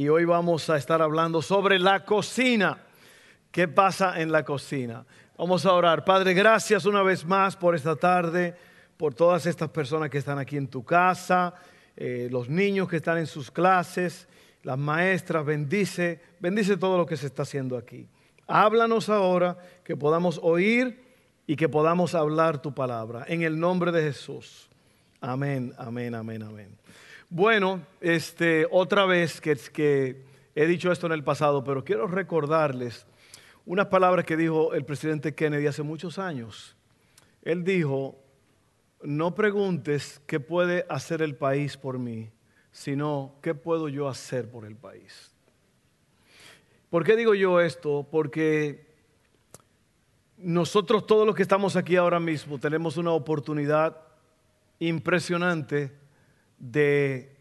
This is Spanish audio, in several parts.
y hoy vamos a estar hablando sobre la cocina. ¿Qué pasa en la cocina? Vamos a orar. Padre, gracias una vez más por esta tarde, por todas estas personas que están aquí en tu casa, eh, los niños que están en sus clases, las maestras, bendice, bendice todo lo que se está haciendo aquí. Háblanos ahora, que podamos oír y que podamos hablar tu palabra. En el nombre de Jesús. Amén, amén, amén, amén. Bueno, este, otra vez que, que he dicho esto en el pasado, pero quiero recordarles unas palabras que dijo el presidente Kennedy hace muchos años. Él dijo, no preguntes qué puede hacer el país por mí, sino qué puedo yo hacer por el país. ¿Por qué digo yo esto? Porque nosotros todos los que estamos aquí ahora mismo tenemos una oportunidad impresionante de,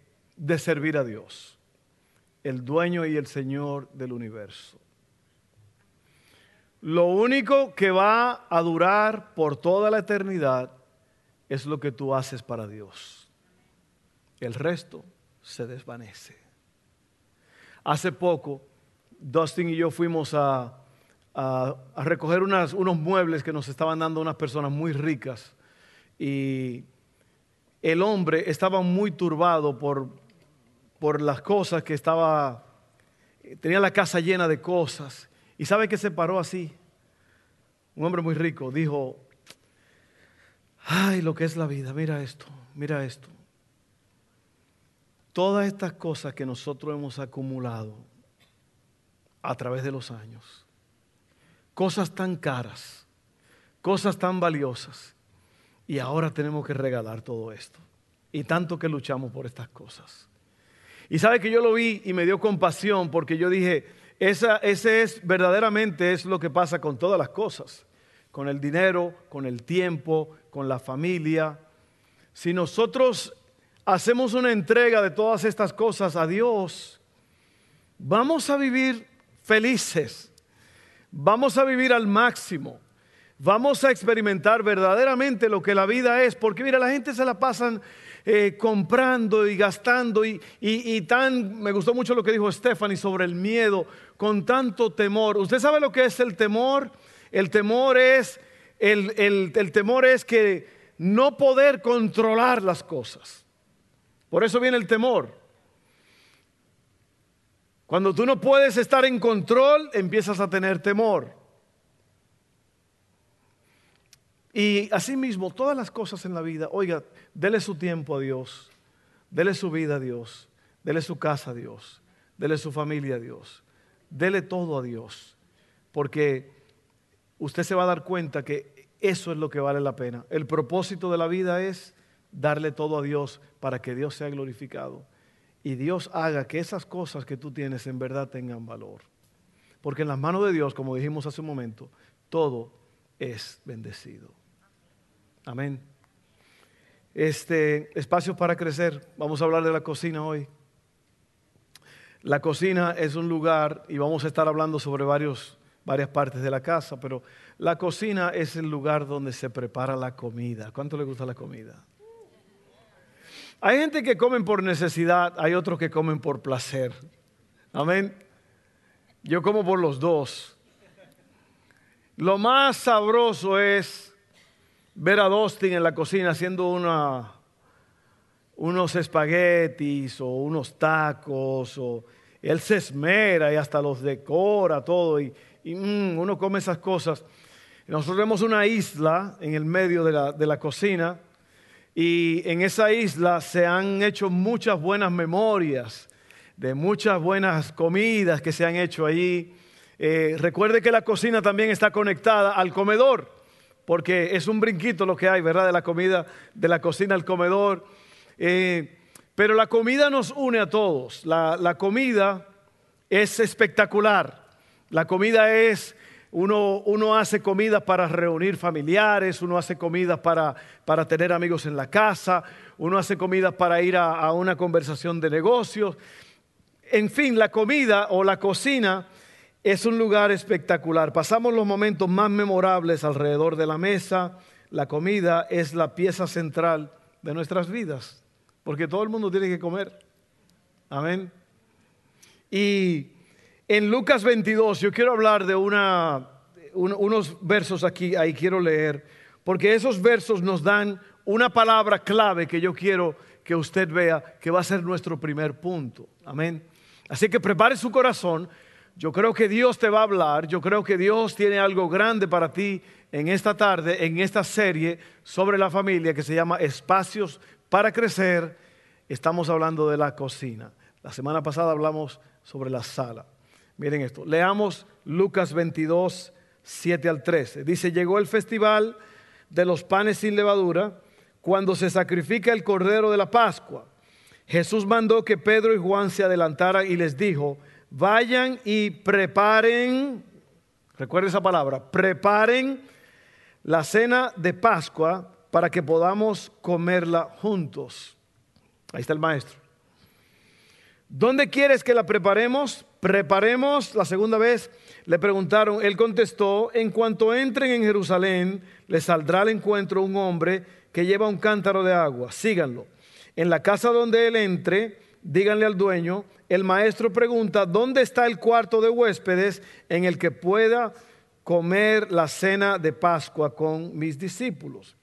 servir a Dios, el dueño y el Señor del universo. Lo único que va a durar por toda la eternidad es lo que tú haces para Dios. El resto se desvanece. Hace poco, Dustin y yo fuimos a, recoger unos muebles que nos estaban dando unas personas muy ricas y el hombre estaba muy turbado por, por las cosas que estaba, tenía la casa llena de cosas. ¿Y sabe que se paró así? Un hombre muy rico dijo, ay, lo que es la vida, mira esto, mira esto. Todas estas cosas que nosotros hemos acumulado a través de los años, cosas tan caras, cosas tan valiosas, y ahora tenemos que regalar todo esto. Y tanto que luchamos por estas cosas. Y sabe que yo lo vi y me dio compasión porque yo dije, ese es verdaderamente es lo que pasa con todas las cosas, con el dinero, con el tiempo, con la familia. Si nosotros hacemos una entrega de todas estas cosas a Dios, vamos a vivir felices, vamos a vivir al máximo vamos a experimentar verdaderamente lo que la vida es, porque mira, la gente se la pasan eh, comprando y gastando y, tan, me gustó mucho lo que dijo Stephanie sobre el miedo, con tanto temor. ¿Usted sabe lo que es el temor? El temor es, el, el temor es que no poder controlar las cosas. Por eso viene el temor. Cuando tú no puedes estar en control, empiezas a tener temor. Y asimismo, todas las cosas en la vida, oiga, dele su tiempo a Dios, dele su vida a Dios, dele su casa a Dios, dele su familia a Dios, dele todo a Dios, porque usted se va a dar cuenta que eso es lo que vale la pena. El propósito de la vida es darle todo a Dios para que Dios sea glorificado y Dios haga que esas cosas que tú tienes en verdad tengan valor. Porque en las manos de Dios, como dijimos hace un momento, todo es bendecido. Amén. Este espacio para crecer. Vamos a hablar de la cocina hoy. La cocina es un lugar y vamos a estar hablando sobre varios, varias partes de la casa, pero la cocina es el lugar donde se prepara la comida. ¿Cuánto le gusta la comida? Hay gente que comen por necesidad, hay otros que comen por placer. Amén. Yo como por los dos. Lo más sabroso es ver a Dustin en la cocina haciendo unos espaguetis o unos tacos, o él se esmera y hasta los decora todo, y, mm, uno come esas cosas. Nosotros vemos una isla en el medio de la, de la cocina, y en esa isla se han hecho muchas buenas memorias de muchas buenas comidas que se han hecho allí. Eh, recuerde que la cocina también está conectada al comedor porque es un brinquito lo que hay, ¿verdad? De la comida, de la cocina al comedor. Eh, pero la comida nos une a todos. La, comida es espectacular. La comida es, uno, uno hace comida para reunir familiares, uno hace comida para, para tener amigos en la casa, uno hace comida para ir a, a una conversación de negocios. En fin, la comida o la cocina es un lugar espectacular. Pasamos los momentos más memorables alrededor de la mesa. La comida es la pieza central de nuestras vidas, porque todo el mundo tiene que comer. Amén. Y en Lucas 22 yo quiero hablar de unos versos aquí, ahí quiero leer, porque esos versos nos dan una palabra clave que yo quiero que usted vea, que va a ser nuestro primer punto. Amén. Así que prepare su corazón. Yo creo que Dios te va a hablar, yo creo que Dios tiene algo grande para ti en esta tarde, en esta serie sobre la familia que se llama Espacios para Crecer. Estamos hablando de la cocina. La semana pasada hablamos sobre la sala. Miren esto, leamos Lucas 22, 7 al 13. Dice, llegó el festival de los panes sin levadura cuando se sacrifica el cordero de la Pascua. Jesús mandó que Pedro y Juan se adelantaran y les dijo, vayan y preparen, recuerden esa palabra, preparen la cena de Pascua para que podamos comerla juntos. Ahí está el maestro. ¿Dónde quieres que la preparemos? Preparemos la segunda vez. Le preguntaron, él contestó, en cuanto entren en Jerusalén, les saldrá al encuentro un hombre que lleva un cántaro de agua. Síganlo. En la casa donde él entre, díganle al dueño, el maestro pregunta, ¿dónde está el cuarto de huéspedes en el que pueda comer la cena de Pascua con mis discípulos?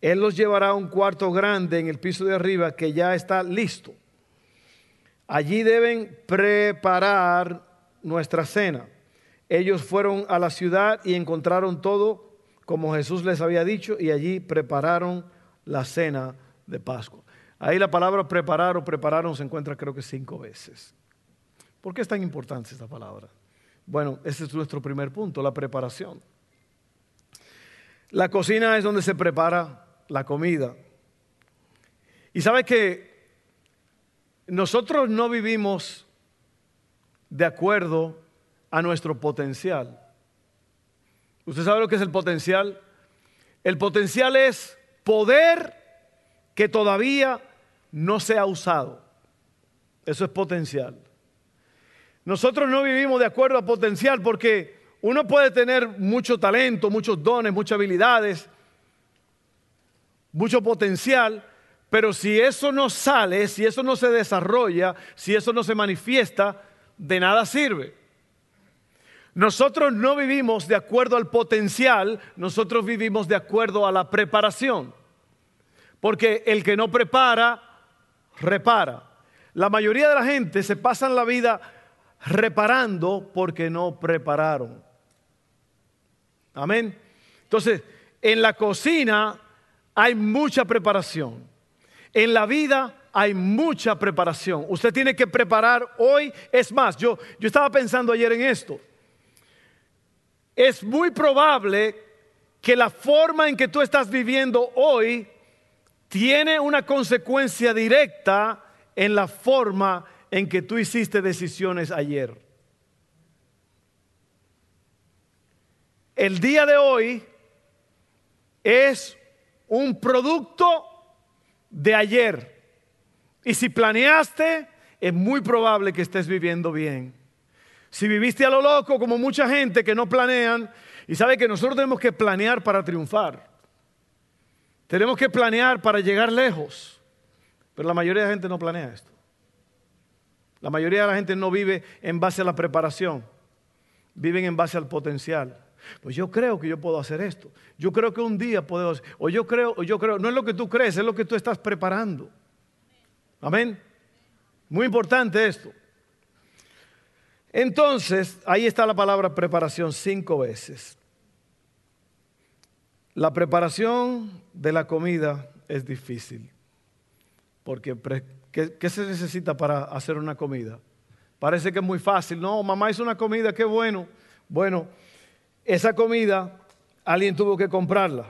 Él los llevará a un cuarto grande en el piso de arriba que ya está listo. Allí deben preparar nuestra cena. Ellos fueron a la ciudad y encontraron todo como Jesús les había dicho y allí prepararon la cena de Pascua. Ahí la palabra preparar o prepararon se encuentra creo que cinco veces. ¿Por qué es tan importante esta palabra? Bueno, ese es nuestro primer punto, la preparación. La cocina es donde se prepara la comida. Y sabe que nosotros no vivimos de acuerdo a nuestro potencial. ¿Usted sabe lo que es el potencial? El potencial es poder que todavía no se ha usado. Eso es potencial. Nosotros no vivimos de acuerdo a potencial porque uno puede tener mucho talento, muchos dones, muchas habilidades, mucho potencial, pero si eso no sale, si eso no se desarrolla, si eso no se manifiesta, de nada sirve. Nosotros no vivimos de acuerdo al potencial, nosotros vivimos de acuerdo a la preparación. Porque el que no prepara, repara. La mayoría de la gente se pasan la vida reparando porque no prepararon. Amén. Entonces, en la cocina hay mucha preparación. En la vida hay mucha preparación. Usted tiene que preparar hoy. Es más, yo, yo estaba pensando ayer en esto. Es muy probable que la forma en que tú estás viviendo hoy tiene una consecuencia directa en la forma en que tú hiciste decisiones ayer. El día de hoy es un producto de ayer. Y si planeaste, es muy probable que estés viviendo bien. Si viviste a lo loco, como mucha gente que no planean, y sabe que nosotros tenemos que planear para triunfar. Tenemos que planear para llegar lejos. Pero la mayoría de la gente no planea esto. La mayoría de la gente no vive en base a la preparación. Viven en base al potencial. Pues yo creo que yo puedo hacer esto. Yo creo que un día puedo hacer. O yo creo, o yo creo. No es lo que tú crees, es lo que tú estás preparando. Amén. Muy importante esto. Entonces, ahí está la palabra preparación cinco veces. La preparación de la comida es difícil. Porque, ¿qué, ¿qué, se necesita para hacer una comida? Parece que es muy fácil. No, mamá hizo una comida, qué bueno. Bueno, esa comida alguien tuvo que comprarla.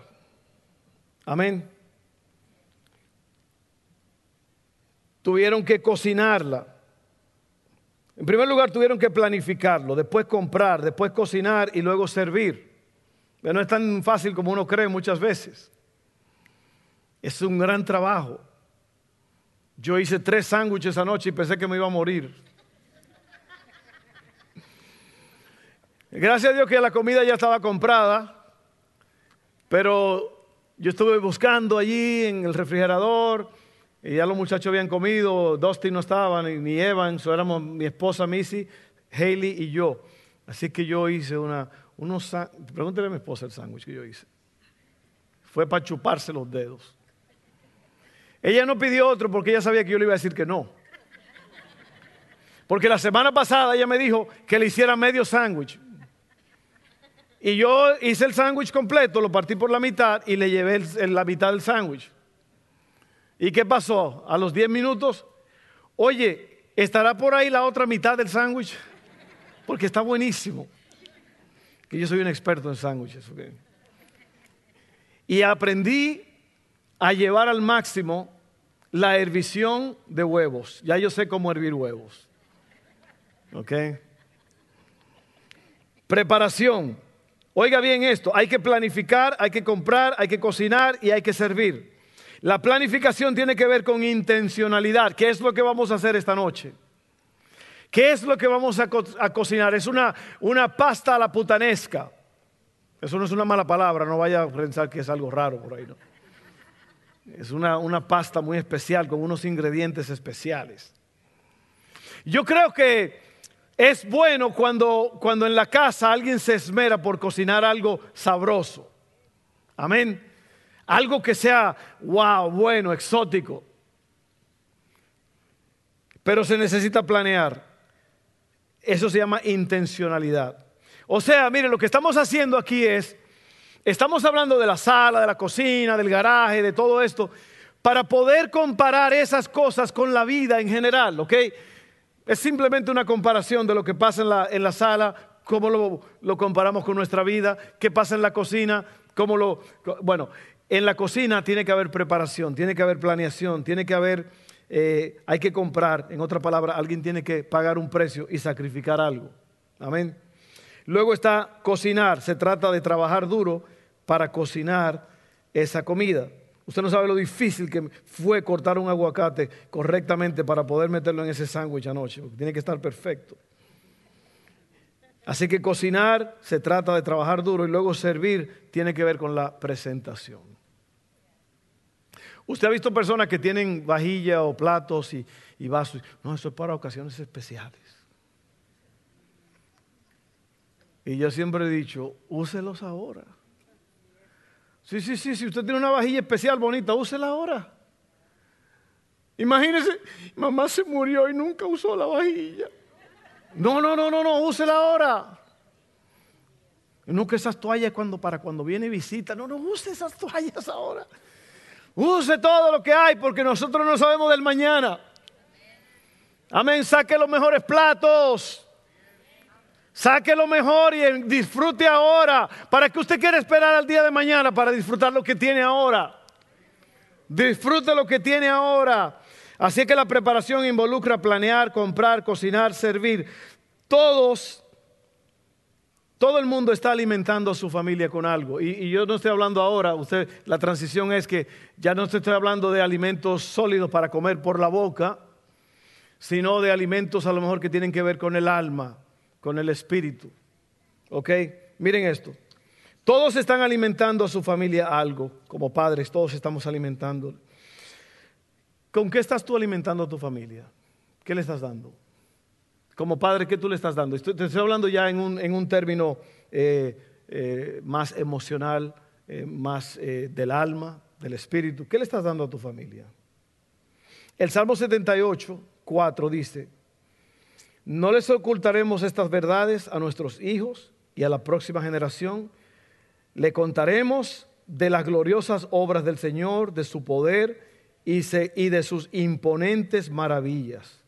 Amén. Tuvieron que cocinarla. En primer lugar, tuvieron que planificarlo, después comprar, después cocinar y luego servir. Pero no es tan fácil como uno cree muchas veces. Es un gran trabajo. Yo hice tres sándwiches anoche y pensé que me iba a morir. Gracias a Dios que la comida ya estaba comprada, pero yo estuve buscando allí en el refrigerador y ya los muchachos habían comido, Dusty no estaba, ni, Evan, so éramos mi esposa Missy, Haley y yo. Así que yo hice una, unos, pregúntele a mi esposa el sándwich que yo hice. Fue para chuparse los dedos. Ella no pidió otro porque ella sabía que yo le iba a decir que no. Porque la semana pasada ella me dijo que le hiciera medio sándwich. Y yo hice el sándwich completo, lo partí por la mitad y le llevé la mitad del sándwich. ¿Y qué pasó? A los 10 minutos, oye, ¿estará por ahí la otra mitad del sándwich? Porque está buenísimo. Que yo soy un experto en sándwiches. Y aprendí a llevar al máximo la hervisión de huevos. Ya yo sé cómo hervir huevos. ¿Ok? Preparación. Oiga bien esto, hay que planificar, hay que comprar, hay que cocinar y hay que servir. La planificación tiene que ver con intencionalidad. ¿Qué es lo que vamos a hacer esta noche? ¿Qué es lo que vamos a, cocinar? Es una, una pasta a la putanesca. Eso no es una mala palabra, no vaya a pensar que es algo raro por ahí. Es una, una pasta muy especial con unos ingredientes especiales. Yo creo que es bueno cuando, cuando en la casa alguien se esmera por cocinar algo sabroso. Amén. Algo que sea, wow, bueno, exótico. Pero se necesita planear. Eso se llama intencionalidad. O sea, mire, lo que estamos haciendo aquí es, estamos hablando de la sala, de la cocina, del garaje, de todo esto, para poder comparar esas cosas con la vida en general, ¿ok? Es simplemente una comparación de lo que pasa en la, en la sala, cómo lo, lo, comparamos con nuestra vida, qué pasa en la cocina, cómo lo... Bueno, en la cocina tiene que haber preparación, tiene que haber planeación, tiene que haber, eh, hay que comprar, en otra palabra, alguien tiene que pagar un precio y sacrificar algo. Amén. Luego está cocinar, se trata de trabajar duro para cocinar esa comida. Usted no sabe lo difícil que fue cortar un aguacate correctamente para poder meterlo en ese sándwich anoche, tiene que estar perfecto. Así que cocinar se trata de trabajar duro y luego servir tiene que ver con la presentación. Usted ha visto personas que tienen vajilla o platos y, vasos. No, eso es para ocasiones especiales. Y yo siempre he dicho, úselos ahora. Sí, sí, sí, si usted tiene una vajilla especial bonita, úsela ahora. Imagínese, mamá se murió y nunca usó la vajilla. No, no, no, no, no, úsela ahora. Que esas toallas cuando para cuando viene visita, no, no use esas toallas ahora. Use todo lo que hay porque nosotros no sabemos del mañana. Amén. Saque los mejores platos. Saque lo mejor y disfrute ahora. ¿Para que usted quiere esperar al día de mañana para disfrutar lo que tiene ahora? Disfrute lo que tiene ahora. Así que la preparación involucra planear, comprar, cocinar, servir. Todos todo el mundo está alimentando a su familia con algo. Y, yo no estoy hablando ahora, usted, la transición es que ya no estoy hablando de alimentos sólidos para comer por la boca, sino de alimentos a lo mejor que tienen que ver con el alma, con el espíritu. ¿Ok? Miren esto. Todos están alimentando a su familia algo, como padres, todos estamos alimentando. ¿Con qué estás tú alimentando a tu familia? ¿Qué le estás dando? Como padre, ¿qué tú le estás dando? te estoy hablando ya en un, término eh, eh, más emocional, eh, más del alma, del espíritu. ¿Qué le estás dando a tu familia? El Salmo 78, 4 dice, no les ocultaremos estas verdades a nuestros hijos y a la próxima generación. Le contaremos de las gloriosas obras del Señor, de su poder y de sus imponentes maravillas.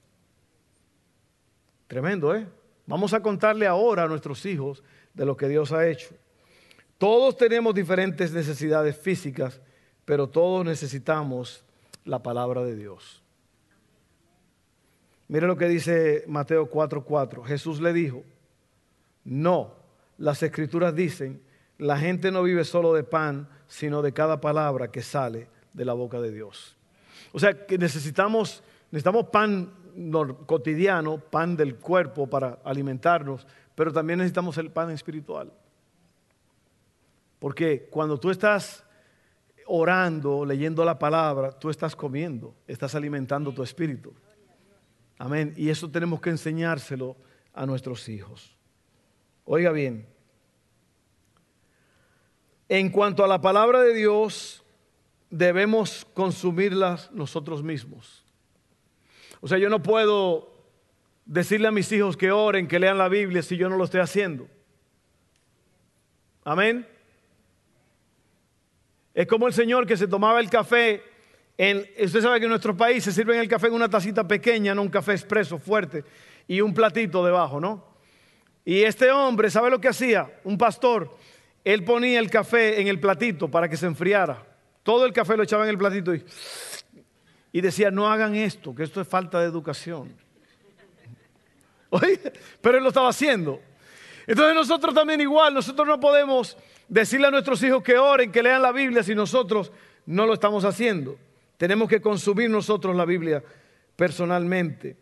Tremendo, ¿eh? Vamos a contarle ahora a nuestros hijos de lo que Dios ha hecho. Todos tenemos diferentes necesidades físicas, pero todos necesitamos la palabra de Dios. Mire lo que dice Mateo 4:4. Jesús le dijo, no, las escrituras dicen, la gente no vive solo de pan, sino de cada palabra que sale de la boca de Dios. O sea que necesitamos, necesitamos pan cotidiano, pan del cuerpo para alimentarnos, pero también necesitamos el pan espiritual. Porque cuando tú estás orando, leyendo la palabra, tú estás comiendo, estás alimentando tu espíritu. Amén. Y eso tenemos que enseñárselo a nuestros hijos. Oiga bien, en cuanto a la palabra de Dios, debemos consumirlas nosotros mismos. O sea, yo no puedo decirle a mis hijos que oren, que lean la Biblia si yo no lo estoy haciendo. Amén. Es como el Señor que se tomaba el café. En, usted sabe que en nuestro país se sirve el café en una tacita pequeña, no un café expreso fuerte, y un platito debajo, ¿no? Y este hombre, ¿sabe lo que hacía? Un pastor, él ponía el café en el platito para que se enfriara. Todo el café lo echaba en el platito y, y decía, no hagan esto, que esto es falta de educación. Oye, pero él lo estaba haciendo. Entonces nosotros también igual, nosotros no podemos decirle a nuestros hijos que oren, que lean la Biblia si nosotros no lo estamos haciendo. Tenemos que consumir nosotros la Biblia personalmente.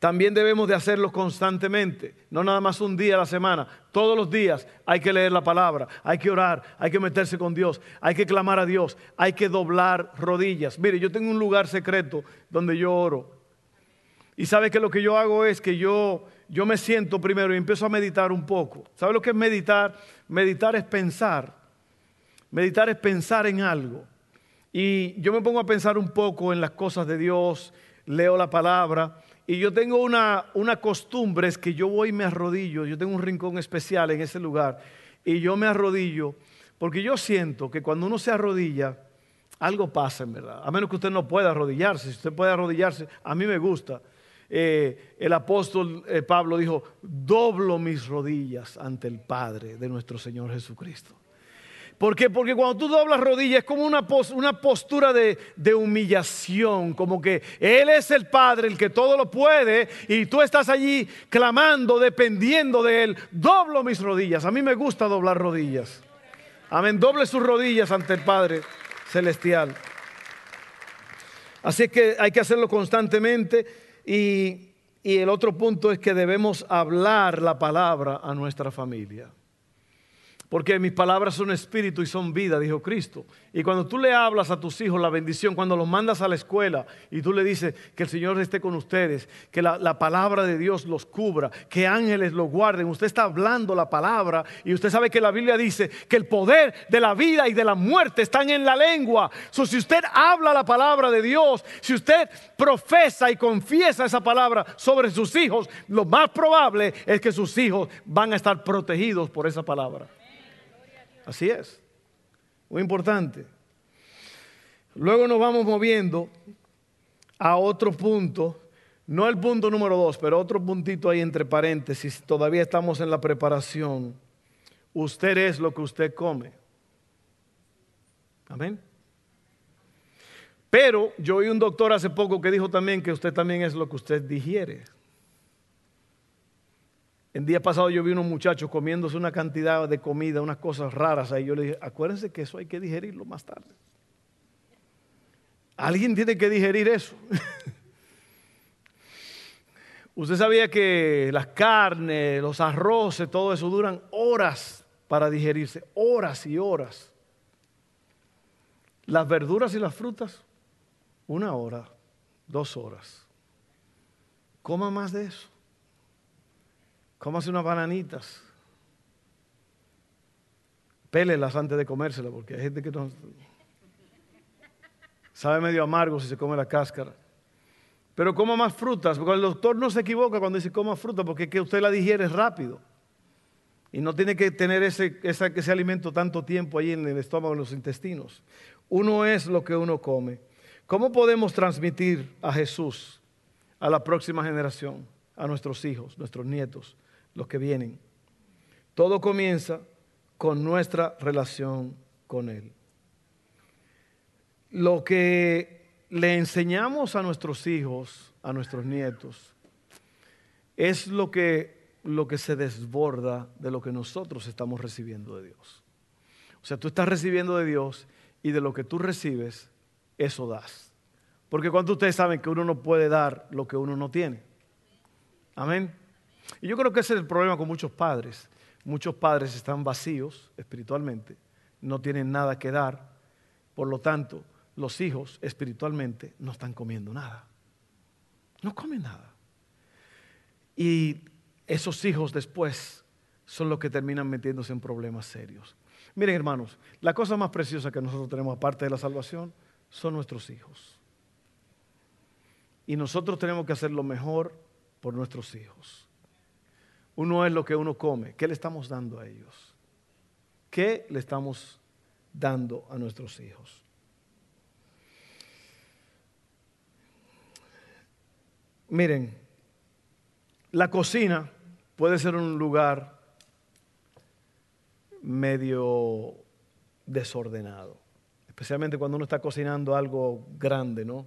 También debemos de hacerlo constantemente, no nada más un día a la semana, todos los días hay que leer la palabra, hay que orar, hay que meterse con Dios, hay que clamar a Dios, hay que doblar rodillas. Mire, yo tengo un lugar secreto donde yo oro. Y sabe que lo que yo hago es que yo, yo me siento primero y empiezo a meditar un poco. ¿Sabe lo que es meditar? Meditar es pensar. Meditar es pensar en algo. Y yo me pongo a pensar un poco en las cosas de Dios, leo la palabra y yo tengo una, una costumbre, es que yo voy y me arrodillo, yo tengo un rincón especial en ese lugar, y yo me arrodillo, porque yo siento que cuando uno se arrodilla, algo pasa en verdad, a menos que usted no pueda arrodillarse, si usted puede arrodillarse, a mí me gusta. Eh, el apóstol eh, Pablo dijo, doblo mis rodillas ante el Padre de nuestro Señor Jesucristo. ¿Por qué? Porque cuando tú doblas rodillas es como una, una postura de, de, humillación, como que Él es el Padre, el que todo lo puede, y tú estás allí clamando, dependiendo de Él. Doblo mis rodillas. A mí me gusta doblar rodillas. Amén. Doble sus rodillas ante el Padre Celestial. Así que hay que hacerlo constantemente. Y, y el otro punto es que debemos hablar la palabra a nuestra familia. Porque mis palabras son espíritu y son vida, dijo Cristo. Y cuando tú le hablas a tus hijos la bendición, cuando los mandas a la escuela y tú le dices que el Señor esté con ustedes, que la, palabra de Dios los cubra, que ángeles los guarden, usted está hablando la palabra y usted sabe que la Biblia dice que el poder de la vida y de la muerte están en la lengua. So, si usted habla la palabra de Dios, si usted profesa y confiesa esa palabra sobre sus hijos, lo más probable es que sus hijos van a estar protegidos por esa palabra. Así es. Muy importante. Luego nos vamos moviendo a otro punto, no el punto número dos, pero otro puntito ahí entre paréntesis, todavía estamos en la preparación. Usted es lo que usted come. Amén. Pero yo oí un doctor hace poco que dijo también que usted también es lo que usted digiere. El día pasado yo vi unos muchachos comiéndose una cantidad de comida, unas cosas raras ahí. Yo le dije, acuérdense que eso hay que digerirlo más tarde. Alguien tiene que digerir eso. Usted sabía que las carnes, los arroces, todo eso duran horas para digerirse, horas y horas. Las verduras y las frutas, una hora, dos horas. Coma más de eso. Cómase unas bananitas. Pélelas antes de comérselas, porque hay gente que no. Sabe medio amargo si se come la cáscara. Pero coma más frutas, porque el doctor no se equivoca cuando dice coma fruta, porque es que usted la digiere rápido. Y no tiene que tener ese, ese, ese alimento tanto tiempo ahí en el estómago, en los intestinos. Uno es lo que uno come. ¿Cómo podemos transmitir a Jesús a la próxima generación, a nuestros hijos, nuestros nietos? Los que vienen. Todo comienza con nuestra relación con Él. Lo que le enseñamos a nuestros hijos, a nuestros nietos, es lo que, lo que se desborda de lo que nosotros estamos recibiendo de Dios. O sea, tú estás recibiendo de Dios y de lo que tú recibes, eso das. Porque cuando ustedes saben que uno no puede dar lo que uno no tiene. Amén. Y yo creo que ese es el problema con muchos padres. Muchos padres están vacíos espiritualmente, no tienen nada que dar, por lo tanto, los hijos espiritualmente no están comiendo nada. No comen nada. Y esos hijos después son los que terminan metiéndose en problemas serios. Miren hermanos, la cosa más preciosa que nosotros tenemos aparte de la salvación son nuestros hijos. Y nosotros tenemos que hacer lo mejor por nuestros hijos. Uno es lo que uno come. ¿Qué le estamos dando a ellos? ¿Qué le estamos dando a nuestros hijos? Miren, la cocina puede ser un lugar medio desordenado, especialmente cuando uno está cocinando algo grande, ¿no?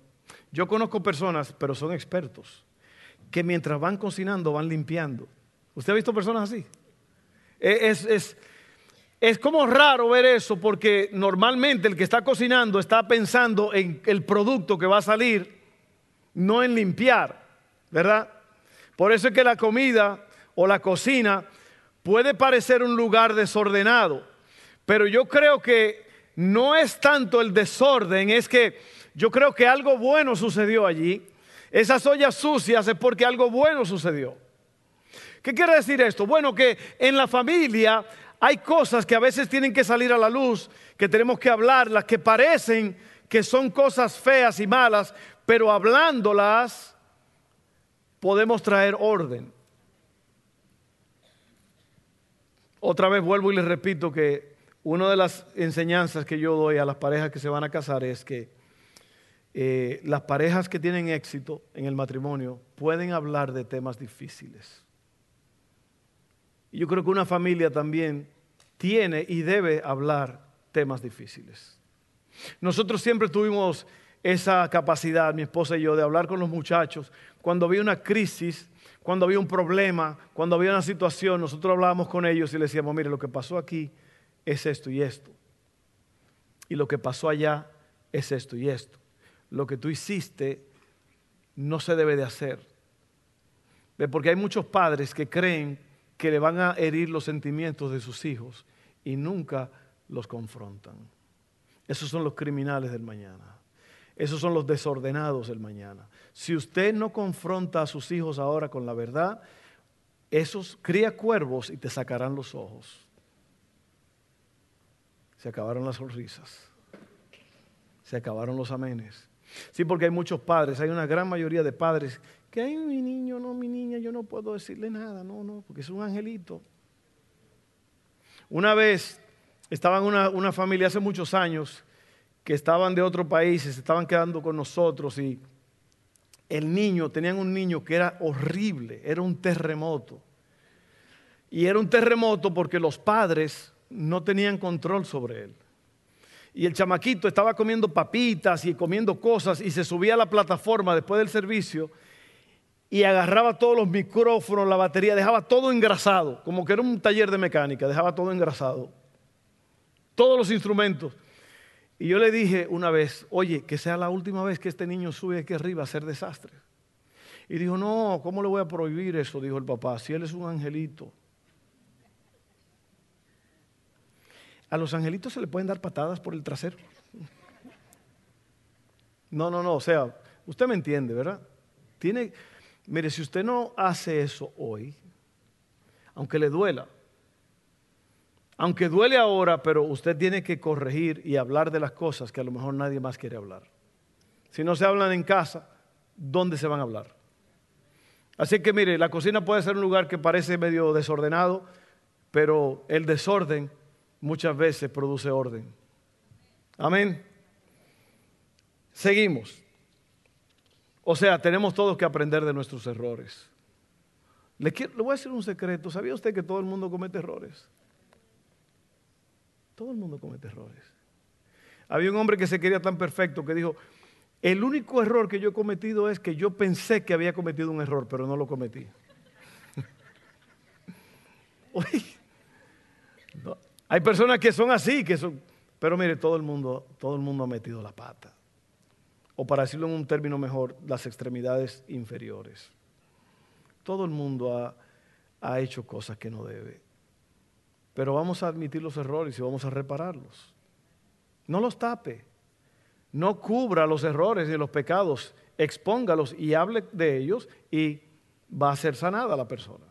Yo conozco personas, pero son expertos, que mientras van cocinando van limpiando. ¿Usted ha visto personas así? E, es, es, como raro ver eso porque normalmente el que está cocinando está pensando en el producto que va a salir, no en limpiar, ¿verdad? Por eso es que la comida o la cocina puede parecer un lugar desordenado, pero yo creo que no es tanto el desorden, es que yo creo que algo bueno sucedió allí. Esas ollas sucias es porque algo bueno sucedió. ¿Qué quiere decir esto? Bueno, que en la familia hay cosas que a veces tienen que salir a la luz, que tenemos que hablar, las que parecen que son cosas feas y malas, pero hablándolas podemos traer orden. Otra vez vuelvo y les repito que una de las enseñanzas que yo doy a las parejas que se van a casar es que eh, las parejas que tienen éxito en el matrimonio pueden hablar de temas difíciles. Y yo creo que una familia también tiene y debe hablar temas difíciles. Nosotros siempre tuvimos esa capacidad, mi esposa y yo, de hablar con los muchachos. Cuando había una crisis, cuando había un problema, cuando había una situación, nosotros hablábamos con ellos y les decíamos, mire, lo que pasó aquí es esto y esto. Y lo que pasó allá es esto y esto. Lo que tú hiciste no se debe de hacer. Porque hay muchos padres que creen que le van a herir los sentimientos de sus hijos y nunca los confrontan. Esos son los criminales del mañana. Esos son los desordenados del mañana. Si usted no confronta a sus hijos ahora con la verdad, esos cría cuervos y te sacarán los ojos. Se acabaron las sonrisas. Se acabaron los amenes. Sí, porque hay muchos padres, hay una gran mayoría de padres que hay mi niño, no, mi niña, yo no puedo decirle nada, no, no, porque es un angelito. Una vez estaba una, una familia hace muchos años que estaban de otro país, se estaban quedando con nosotros y el niño, tenían un niño que era horrible, era un terremoto. Y era un terremoto porque los padres no tenían control sobre él. Y el chamaquito estaba comiendo papitas y comiendo cosas y se subía a la plataforma después del servicio y agarraba todos los micrófonos, la batería, dejaba todo engrasado, como que era un taller de mecánica, dejaba todo engrasado. Todos los instrumentos. Y yo le dije una vez, oye, que sea la última vez que este niño sube aquí arriba a hacer desastre. Y dijo, no, ¿cómo le voy a prohibir eso? Dijo el papá, si él es un angelito. A los angelitos se le pueden dar patadas por el trasero. No, no, no, o sea, usted me entiende, ¿verdad? Tiene, Mire, si usted no hace eso hoy, aunque le duela, aunque duele ahora, pero usted tiene que corregir y hablar de las cosas que a lo mejor nadie más quiere hablar. Si no se hablan en casa, ¿dónde se van a hablar? Así que mire, la cocina puede ser un lugar que parece medio desordenado, pero el desorden muchas veces produce orden. Amén. Seguimos. O sea, tenemos todos que aprender de nuestros errores. Le, voy a decir un secreto. ¿Sabía usted que todo el mundo comete errores? Todo el mundo comete errores. Había un hombre que se quería tan perfecto que dijo, el único error que yo he cometido es que yo pensé que había cometido un error, pero no lo cometí. Hay personas que son así, que son, pero mire, todo el mundo, todo el mundo ha metido la pata. O para decirlo en un término mejor, las extremidades inferiores. Todo el mundo ha, ha hecho cosas que no debe. Pero vamos a admitir los errores y vamos a repararlos. No los tape. No cubra los errores y los pecados. Expóngalos y hable de ellos y va a ser sanada la persona.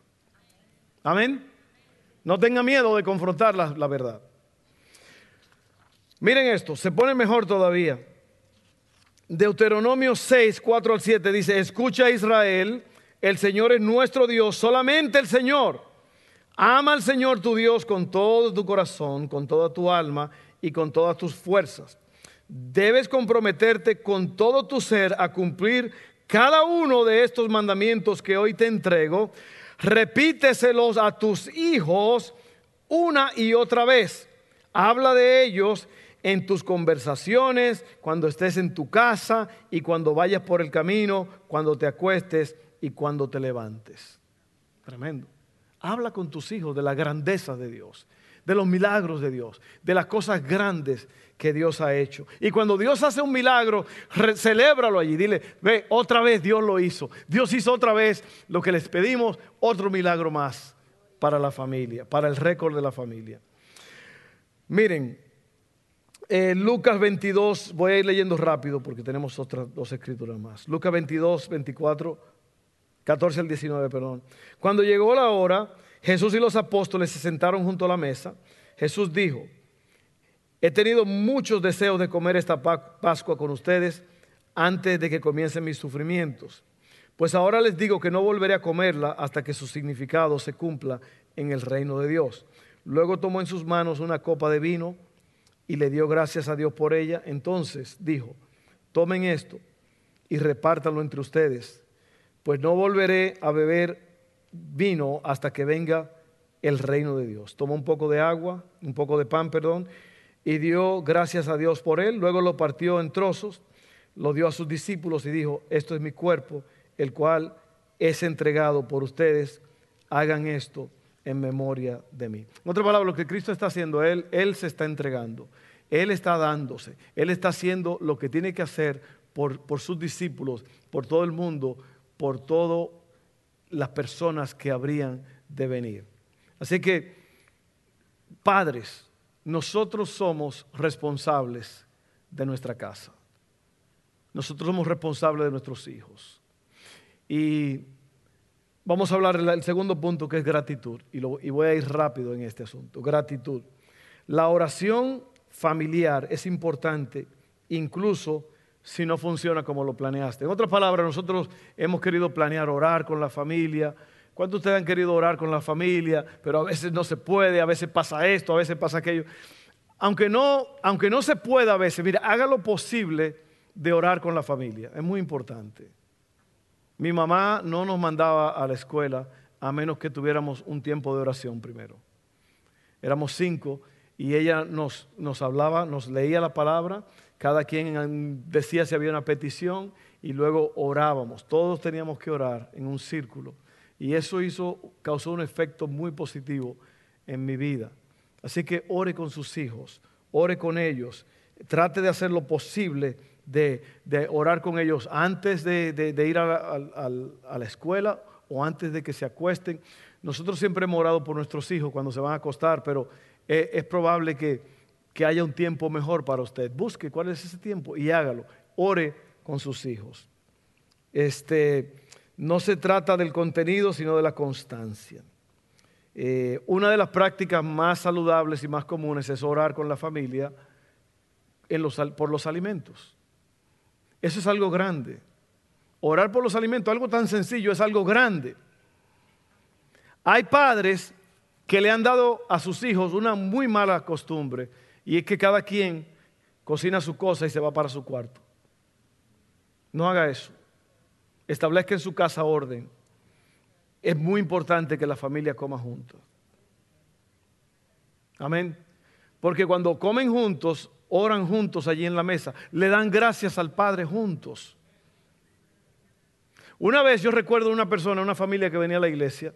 Amén. No tenga miedo de confrontar la, la verdad. Miren esto, se pone mejor todavía. Deuteronomio 6, 4 al 7 dice, escucha Israel, el Señor es nuestro Dios, solamente el Señor. Ama al Señor tu Dios con todo tu corazón, con toda tu alma y con todas tus fuerzas. Debes comprometerte con todo tu ser a cumplir cada uno de estos mandamientos que hoy te entrego, repíteselos a tus hijos una y otra vez. Habla de ellos en tus conversaciones, cuando estés en tu casa y cuando vayas por el camino, cuando te acuestes y cuando te levantes. Tremendo. Habla con tus hijos de la grandeza de Dios, de los milagros de Dios, de las cosas grandes que Dios ha hecho. Y cuando Dios hace un milagro, celébralo allí. Dile, ve, otra vez Dios lo hizo. Dios hizo otra vez lo que les pedimos, otro milagro más para la familia, para el récord de la familia. Miren, Lucas 22, voy a ir leyendo rápido porque tenemos otras dos escrituras más. Lucas 22, 24, 14 al 19, perdón. Cuando llegó la hora, Jesús y los apóstoles se sentaron junto a la mesa. Jesús dijo, He tenido muchos deseos de comer esta Pascua con ustedes antes de que comiencen mis sufrimientos. Pues ahora les digo que no volveré a comerla hasta que su significado se cumpla en el reino de Dios. Luego tomó en sus manos una copa de vino y le dio gracias a Dios por ella. Entonces dijo, tomen esto y repártanlo entre ustedes, pues no volveré a beber vino hasta que venga el reino de Dios. Tomó un poco de agua, un poco de pan, perdón, y dio gracias a Dios por él. Luego lo partió en trozos, lo dio a sus discípulos y dijo, esto es mi cuerpo, el cual es entregado por ustedes. Hagan esto en memoria de mí. En otra palabra, lo que Cristo está haciendo, Él, Él se está entregando, Él está dándose, Él está haciendo lo que tiene que hacer por, por sus discípulos, por todo el mundo, por todas las personas que habrían de venir. Así que, padres, nosotros somos responsables de nuestra casa. Nosotros somos responsables de nuestros hijos. Y vamos a hablar del segundo punto que es gratitud. Y, y voy a ir rápido en este asunto. Gratitud. La oración familiar es importante incluso si no funciona como lo planeaste. En otras palabras, nosotros hemos querido planear orar con la familia, ¿Cuántos de ustedes han querido orar con la familia, pero a veces no se puede, a veces pasa esto, a veces pasa aquello? Aunque no, aunque no se pueda a veces, mira, haga lo posible de orar con la familia. Es muy importante. Mi mamá no nos mandaba a la escuela a menos que tuviéramos un tiempo de oración primero. Éramos cinco y ella nos, nos hablaba, nos leía la palabra, cada quien decía si había una petición y luego orábamos. Todos teníamos que orar en un círculo y eso hizo, causó un efecto muy positivo en mi vida. Así que ore con sus hijos, ore con ellos, trate de hacer lo posible de, orar con ellos antes de, ir a, la escuela o antes de que se acuesten. Nosotros siempre hemos orado por nuestros hijos cuando se van a acostar, pero es, es probable que, que haya un tiempo mejor para usted. Busque cuál es ese tiempo y hágalo. Ore con sus hijos. Este, no se trata del contenido, sino de la constancia. Eh, una de las prácticas más saludables y más comunes es orar con la familia por los alimentos. Eso es algo grande. Orar por los alimentos, algo tan sencillo, es algo grande. Hay padres que le han dado a sus hijos una muy mala costumbre y es que cada quien cocina su cosa y se va para su cuarto. No haga eso establezca en su casa orden. Es muy importante que la familia coma juntos. Amén. Porque cuando comen juntos, oran juntos allí en la mesa, le dan gracias al Padre juntos. Una vez yo recuerdo una persona, una familia que venía a la iglesia,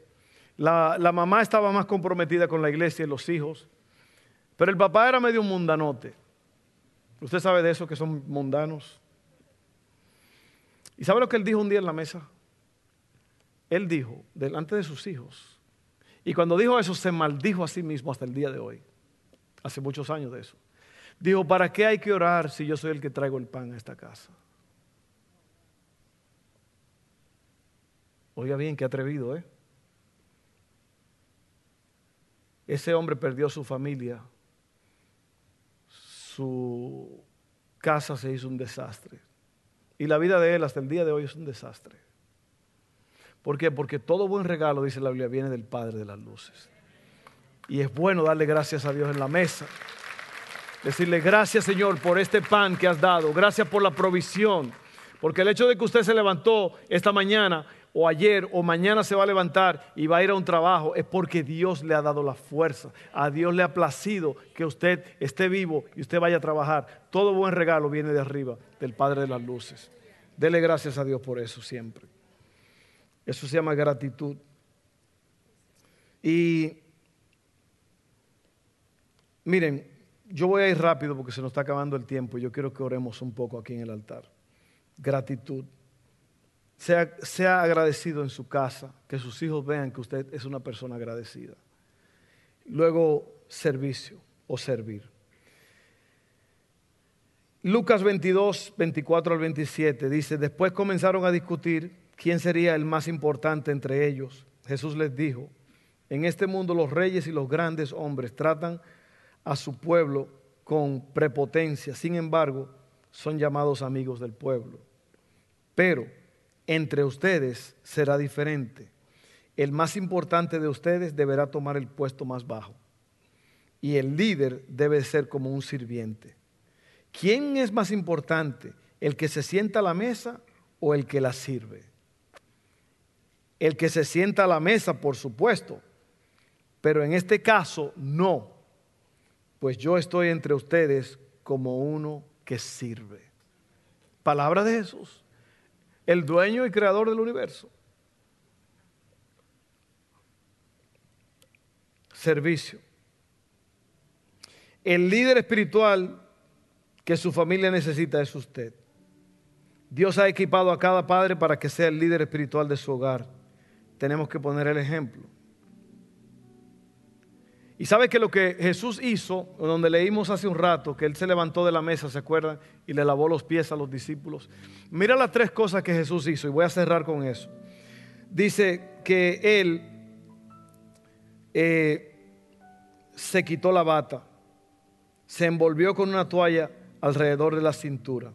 La, la mamá estaba más comprometida con la iglesia y los hijos, pero el papá era medio mundanote. ¿Usted sabe de eso que son mundanos? ¿Y sabe lo que él dijo un día en la mesa? Él dijo, delante de sus hijos, y cuando dijo eso se maldijo a sí mismo hasta el día de hoy, hace muchos años de eso. Dijo, ¿para qué hay que orar si yo soy el que traigo el pan a esta casa? Oiga bien, qué atrevido, ¿eh? Ese hombre perdió su familia, su casa se hizo un desastre. Y la vida de él hasta el día de hoy es un desastre. ¿Por qué? Porque todo buen regalo, dice la Biblia, viene del Padre de las Luces. Y es bueno darle gracias a Dios en la mesa. Decirle gracias Señor por este pan que has dado. Gracias por la provisión. Porque el hecho de que usted se levantó esta mañana o ayer o mañana se va a levantar y va a ir a un trabajo, es porque Dios le ha dado la fuerza. A Dios le ha placido que usted esté vivo y usted vaya a trabajar. Todo buen regalo viene de arriba, del Padre de las Luces. Dele gracias a Dios por eso siempre. Eso se llama gratitud. Y miren, yo voy a ir rápido porque se nos está acabando el tiempo y yo quiero que oremos un poco aquí en el altar. Gratitud. Sea, agradecido en su casa, que sus hijos vean que usted es una persona agradecida. Luego, servicio o servir. Lucas 22, 24 al 27 dice, después comenzaron a discutir quién sería el más importante entre ellos. Jesús les dijo, en este mundo los reyes y los grandes hombres tratan a su pueblo con prepotencia, sin embargo, son llamados amigos del pueblo. Pero entre ustedes será diferente. El más importante de ustedes deberá tomar el puesto más bajo. Y el líder debe ser como un sirviente. ¿Quién es más importante? ¿El que se sienta a la mesa o el que la sirve? El que se sienta a la mesa, por supuesto. Pero en este caso, no. Pues yo estoy entre ustedes como uno que sirve. Palabra de Jesús el dueño y creador del universo. Servicio. El líder espiritual que su familia necesita es usted. Dios ha equipado a cada padre para que sea el líder espiritual de su hogar. Tenemos que poner el ejemplo. Y sabe que lo que Jesús hizo, donde leímos hace un rato, que Él se levantó de la mesa, ¿se acuerdan? Y le lavó los pies a los discípulos. Mira las tres cosas que Jesús hizo y voy a cerrar con eso. Dice que Él eh, se quitó la bata, se envolvió con una toalla alrededor de la cintura,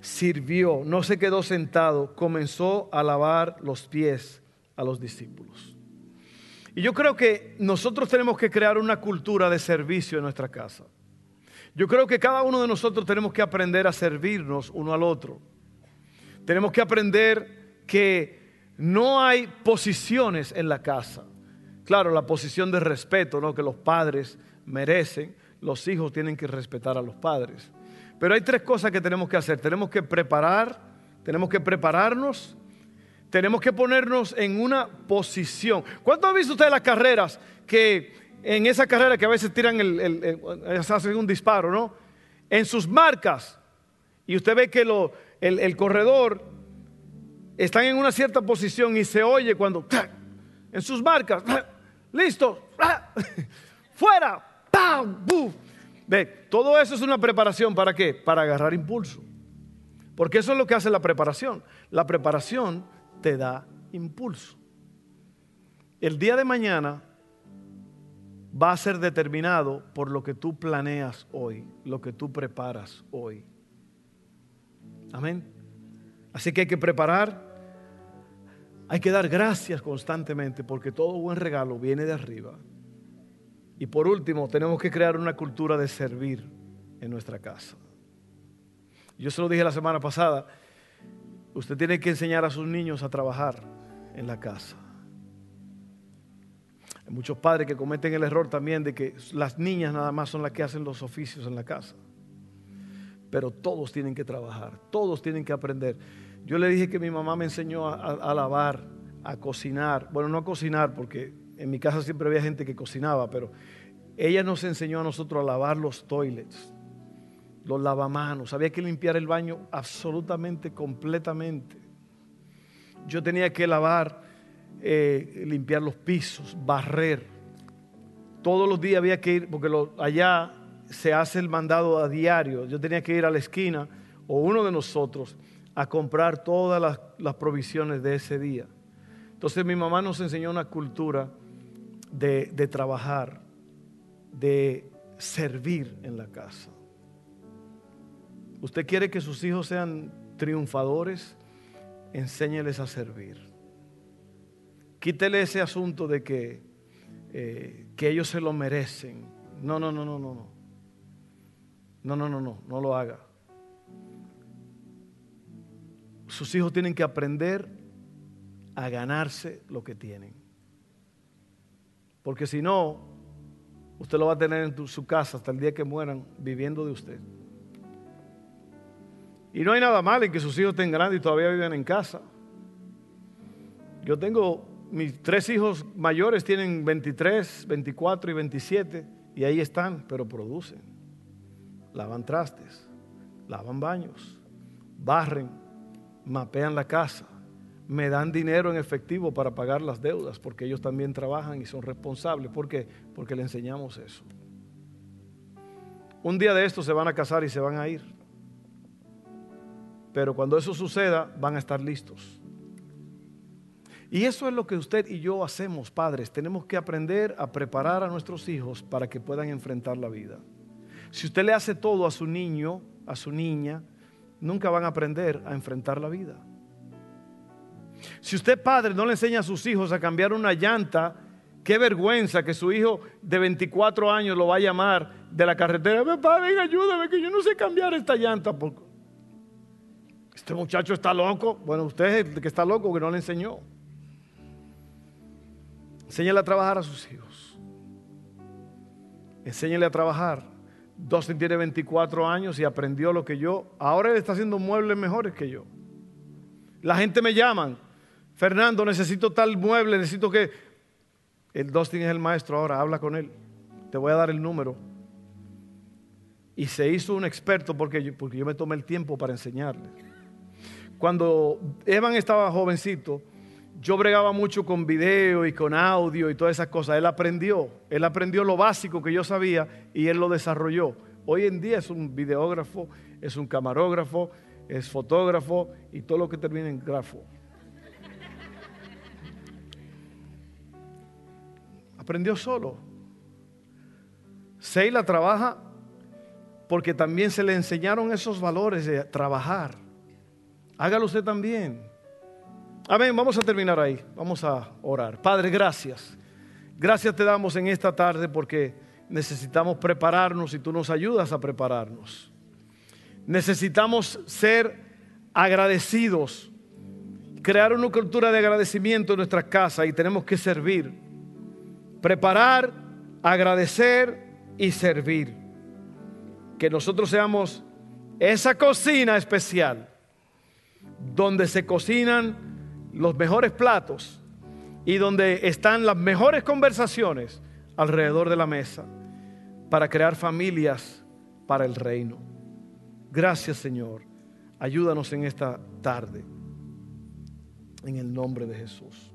sirvió, no se quedó sentado, comenzó a lavar los pies a los discípulos. Y yo creo que nosotros tenemos que crear una cultura de servicio en nuestra casa. Yo creo que cada uno de nosotros tenemos que aprender a servirnos uno al otro. Tenemos que aprender que no hay posiciones en la casa. Claro, la posición de respeto, ¿no? que los padres merecen, los hijos tienen que respetar a los padres. Pero hay tres cosas que tenemos que hacer. Tenemos que preparar, tenemos que prepararnos, tenemos que ponernos en una posición. ¿Cuánto ha visto usted las carreras que en esa carrera que a veces tiran el, hacen un disparo, ¿no? En sus marcas. Y usted ve que lo, el, corredor está en una cierta posición y se oye cuando en sus marcas, listo, fuera, ¡pam! Ve, todo eso es una preparación para qué? Para agarrar impulso. Porque eso es lo que hace la preparación. La preparación te da impulso. El día de mañana va a ser determinado por lo que tú planeas hoy, lo que tú preparas hoy. Amén. Así que hay que preparar, hay que dar gracias constantemente porque todo buen regalo viene de arriba. Y por último, tenemos que crear una cultura de servir en nuestra casa. Yo se lo dije la semana pasada, Usted tiene que enseñar a sus niños a trabajar en la casa. Hay muchos padres que cometen el error también de que las niñas nada más son las que hacen los oficios en la casa. Pero todos tienen que trabajar, todos tienen que aprender. Yo le dije que mi mamá me enseñó a, lavar, a cocinar. Bueno, no a cocinar, porque en mi casa siempre había gente que cocinaba, pero ella nos enseñó a nosotros a lavar los toilets, los lavamanos. Había que limpiar el baño absolutamente, completamente. Yo tenía que lavar, eh, limpiar los pisos, barrer. Todos los días había que ir, porque allá se hace el mandado a diario. Yo tenía que ir a la esquina, o uno de nosotros, a comprar todas las, provisiones de ese día. Entonces mi mamá nos enseñó una cultura de trabajar, de servir en la casa. ¿Usted quiere que sus hijos sean triunfadores? Enséñeles a servir. Quítele ese asunto de que, eh, que ellos se lo merecen. No, no, no, no, no, no. No, no, no, no, no lo haga. Sus hijos tienen que aprender a ganarse lo que tienen. Porque si no, usted lo va a tener en su casa hasta el día que mueran viviendo de usted. Y no hay nada mal en que sus hijos estén grandes y todavía viven en casa. Yo tengo, mis tres hijos mayores tienen 23, 24 y 27 y ahí están, pero producen lavan trastes, lavan baños, barren, mapean la casa, me dan dinero en efectivo para pagar las deudas, porque ellos también trabajan y son responsables. ¿Por qué? Porque le enseñamos eso. Un día de estos se van a casar y se van a ir. Pero cuando eso suceda, van a estar listos. Y eso es lo que usted y yo hacemos, padres. Tenemos que aprender a preparar a nuestros hijos para que puedan enfrentar la vida. Si usted le hace todo a su niño, a su niña, nunca van a aprender a enfrentar la vida. Si usted padre no le enseña a sus hijos a cambiar una llanta, qué vergüenza que su hijo de 24 años lo va a llamar de la carretera. Ven, ayúdame, que yo no sé cambiar esta llanta. Este muchacho está loco. Bueno, usted es el que está loco que no le enseñó. Enséñale a trabajar a sus hijos. Enséñale a trabajar. Dustin tiene 24 años y aprendió lo que yo. Ahora él está haciendo muebles mejores que yo. La gente me llama, Fernando, necesito tal mueble, necesito que... El Dustin es el maestro ahora, habla con él. Te voy a dar el número. Y se hizo un experto porque porque yo me tomé el tiempo para enseñarle. Cuando Evan estaba jovencito, yo bregaba mucho con video y con audio y todas esas cosas. Él aprendió, él aprendió lo básico que yo sabía y él lo desarrolló. Hoy en día es un videógrafo, es un camarógrafo, es fotógrafo y todo lo que termina en grafo. Aprendió solo. Seila trabaja porque también se le enseñaron esos valores de trabajar. Hágalo usted también. Amén, vamos a terminar ahí, vamos a orar. Padre, gracias. Gracias te damos en esta tarde porque necesitamos prepararnos y tú nos ayudas a prepararnos. Necesitamos ser agradecidos, crear una cultura de agradecimiento en nuestra casa y tenemos que servir. Preparar, agradecer y servir. Que nosotros seamos esa cocina especial donde se cocinan los mejores platos y donde están las mejores conversaciones alrededor de la mesa para crear familias para el reino. Gracias Señor. Ayúdanos en esta tarde. En el nombre de Jesús.